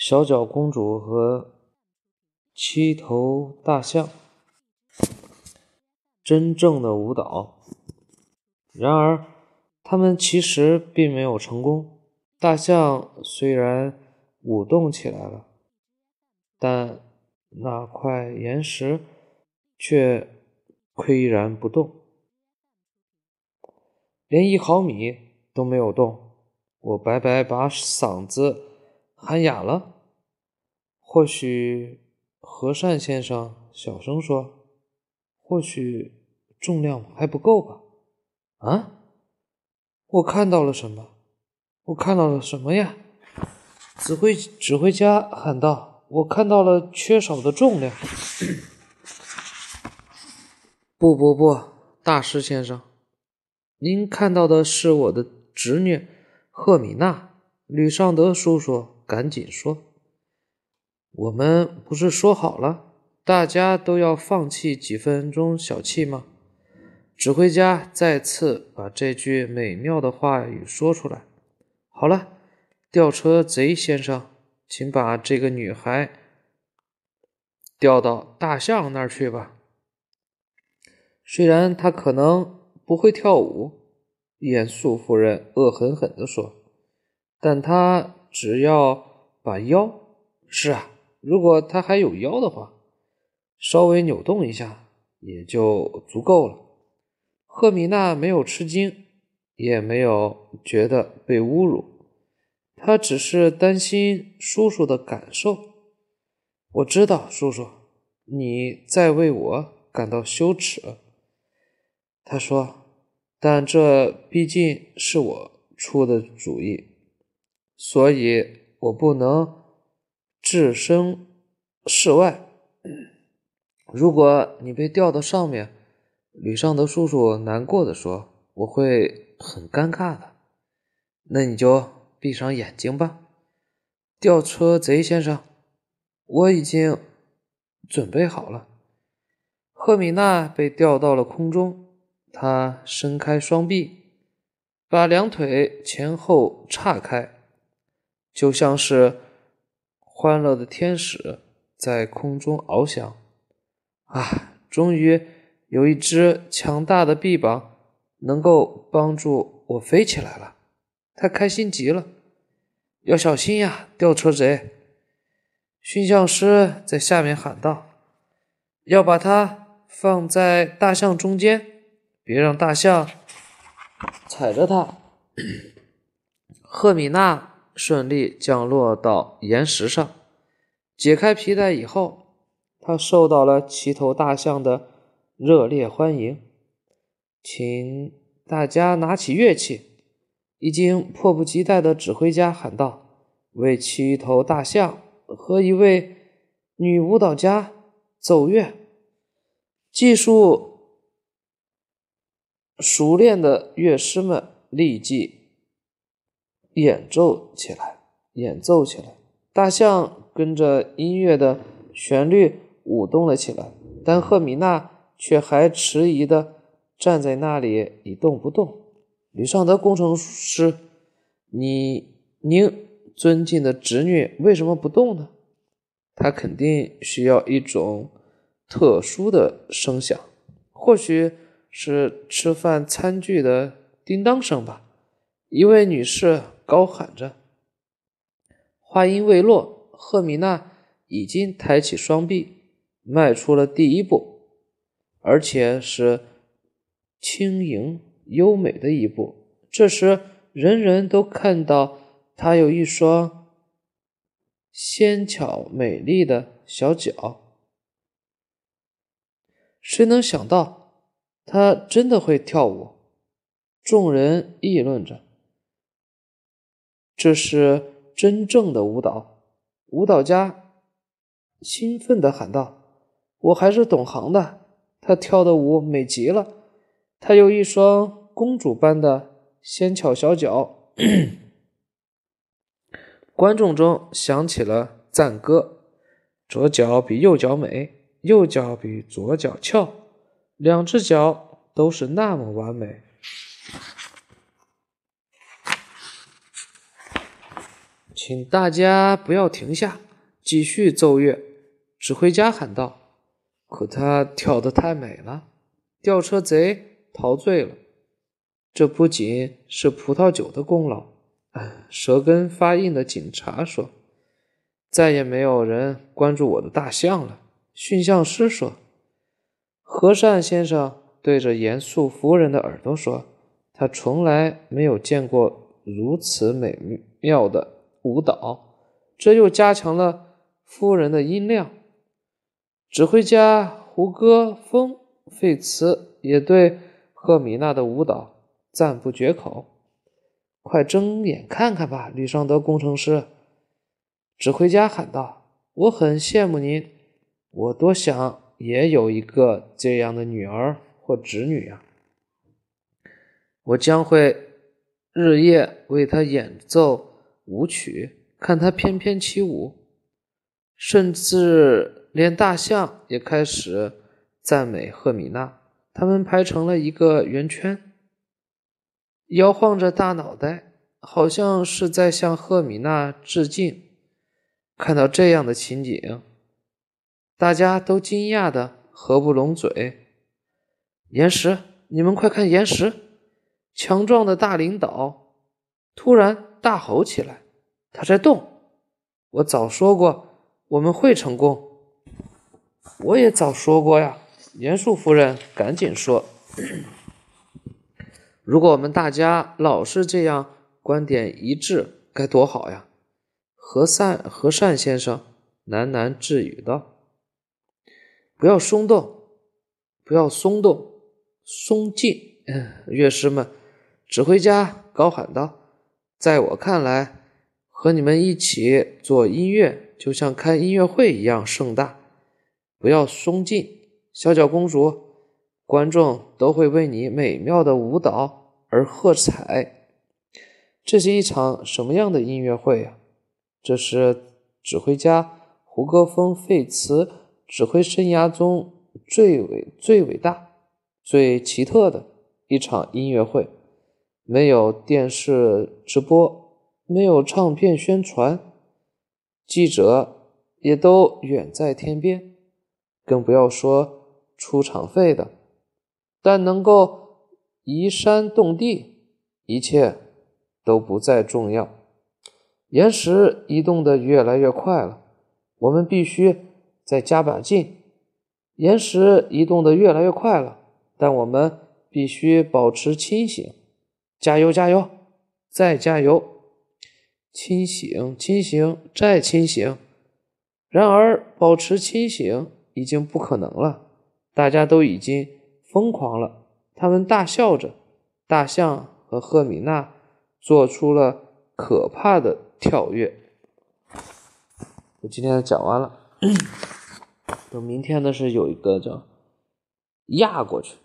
小脚公主和七头大象，真正的舞蹈。然而，他们其实并没有成功。大象虽然舞动起来了，但那块岩石却岿然不动，连一毫米都没有动。我白白把嗓子。喊哑了，或许和善先生小声说：“或许重量还不够吧？”啊！我看到了什么？我看到了什么呀？指挥指挥家喊道：“我看到了缺少的重量。”不不不，大师先生，您看到的是我的侄女赫米娜，吕尚德叔叔。赶紧说！我们不是说好了，大家都要放弃几分钟小气吗？指挥家再次把这句美妙的话语说出来。好了，吊车贼先生，请把这个女孩调到大象那儿去吧。虽然她可能不会跳舞，严肃夫人恶狠狠地说，但她。只要把腰，是啊，如果他还有腰的话，稍微扭动一下也就足够了。赫米娜没有吃惊，也没有觉得被侮辱，她只是担心叔叔的感受。我知道，叔叔，你在为我感到羞耻。他说，但这毕竟是我出的主意。所以我不能置身事外。如果你被吊到上面，吕尚德叔叔难过的说：“我会很尴尬的。”那你就闭上眼睛吧，吊车贼先生，我已经准备好了。赫米娜被吊到了空中，她伸开双臂，把两腿前后岔开。就像是欢乐的天使在空中翱翔，啊！终于有一只强大的臂膀能够帮助我飞起来了，他开心极了。要小心呀，吊车贼！驯象师在下面喊道：“要把它放在大象中间，别让大象踩着它。”赫米娜。顺利降落到岩石上，解开皮带以后，他受到了七头大象的热烈欢迎。请大家拿起乐器，已经迫不及待的指挥家喊道：“为七头大象和一位女舞蹈家奏乐。”技术熟练的乐师们立即。演奏起来，演奏起来，大象跟着音乐的旋律舞动了起来，但赫米娜却还迟疑的站在那里一动不动。吕尚德工程师，你您尊敬的侄女为什么不动呢？她肯定需要一种特殊的声响，或许是吃饭餐具的叮当声吧。一位女士。高喊着，话音未落，赫米娜已经抬起双臂，迈出了第一步，而且是轻盈优美的一步。这时，人人都看到她有一双纤巧美丽的小脚。谁能想到，她真的会跳舞？众人议论着。这是真正的舞蹈，舞蹈家兴奋地喊道：“我还是懂行的，他跳的舞美极了，他有一双公主般的纤巧小脚。”观众中响起了赞歌：“左脚比右脚美，右脚比左脚翘，两只脚都是那么完美。”请大家不要停下，继续奏乐。”指挥家喊道。可他跳得太美了，吊车贼陶醉了。这不仅是葡萄酒的功劳。舌根发硬的警察说：“再也没有人关注我的大象了。”驯象师说：“和善先生对着严肃夫人的耳朵说，他从来没有见过如此美妙的舞蹈。”这又加强了夫人的音量。指挥家胡歌风费茨也对赫米娜的舞蹈赞不绝口。快睁眼看看吧，吕尚德工程师！指挥家喊道：“我很羡慕您，我多想也有一个这样的女儿或侄女呀！我将会日夜为她演奏舞曲，看她翩翩起舞，甚至连大象也开始赞美赫米娜。他们排成了一个圆圈。”摇晃着大脑袋，好像是在向赫米娜致敬。看到这样的情景，大家都惊讶的合不拢嘴。岩石，你们快看！岩石，强壮的大领导突然大吼起来：“他在动！”我早说过，我们会成功。我也早说过呀。严肃夫人赶紧说。如果我们大家老是这样观点一致，该多好呀！和善和善先生喃喃自语道：“不要松动，不要松动，松劲！” 乐师们，指挥家高喊道：“在我看来，和你们一起做音乐，就像开音乐会一样盛大。不要松劲，小脚公主。”观众都会为你美妙的舞蹈而喝彩。这是一场什么样的音乐会呀？这是指挥家胡歌风费茨指挥生涯中最伟、最伟大、最奇特的一场音乐会。没有电视直播，没有唱片宣传，记者也都远在天边，更不要说出场费的。但能够移山动地，一切都不再重要。岩石移动的越来越快了，我们必须再加把劲。岩石移动的越来越快了，但我们必须保持清醒。加油，加油，再加油！清醒，清醒，再清醒。然而，保持清醒已经不可能了。大家都已经。疯狂了，他们大笑着。大象和赫米娜做出了可怕的跳跃。我今天讲完了，等明天的是有一个叫压过去。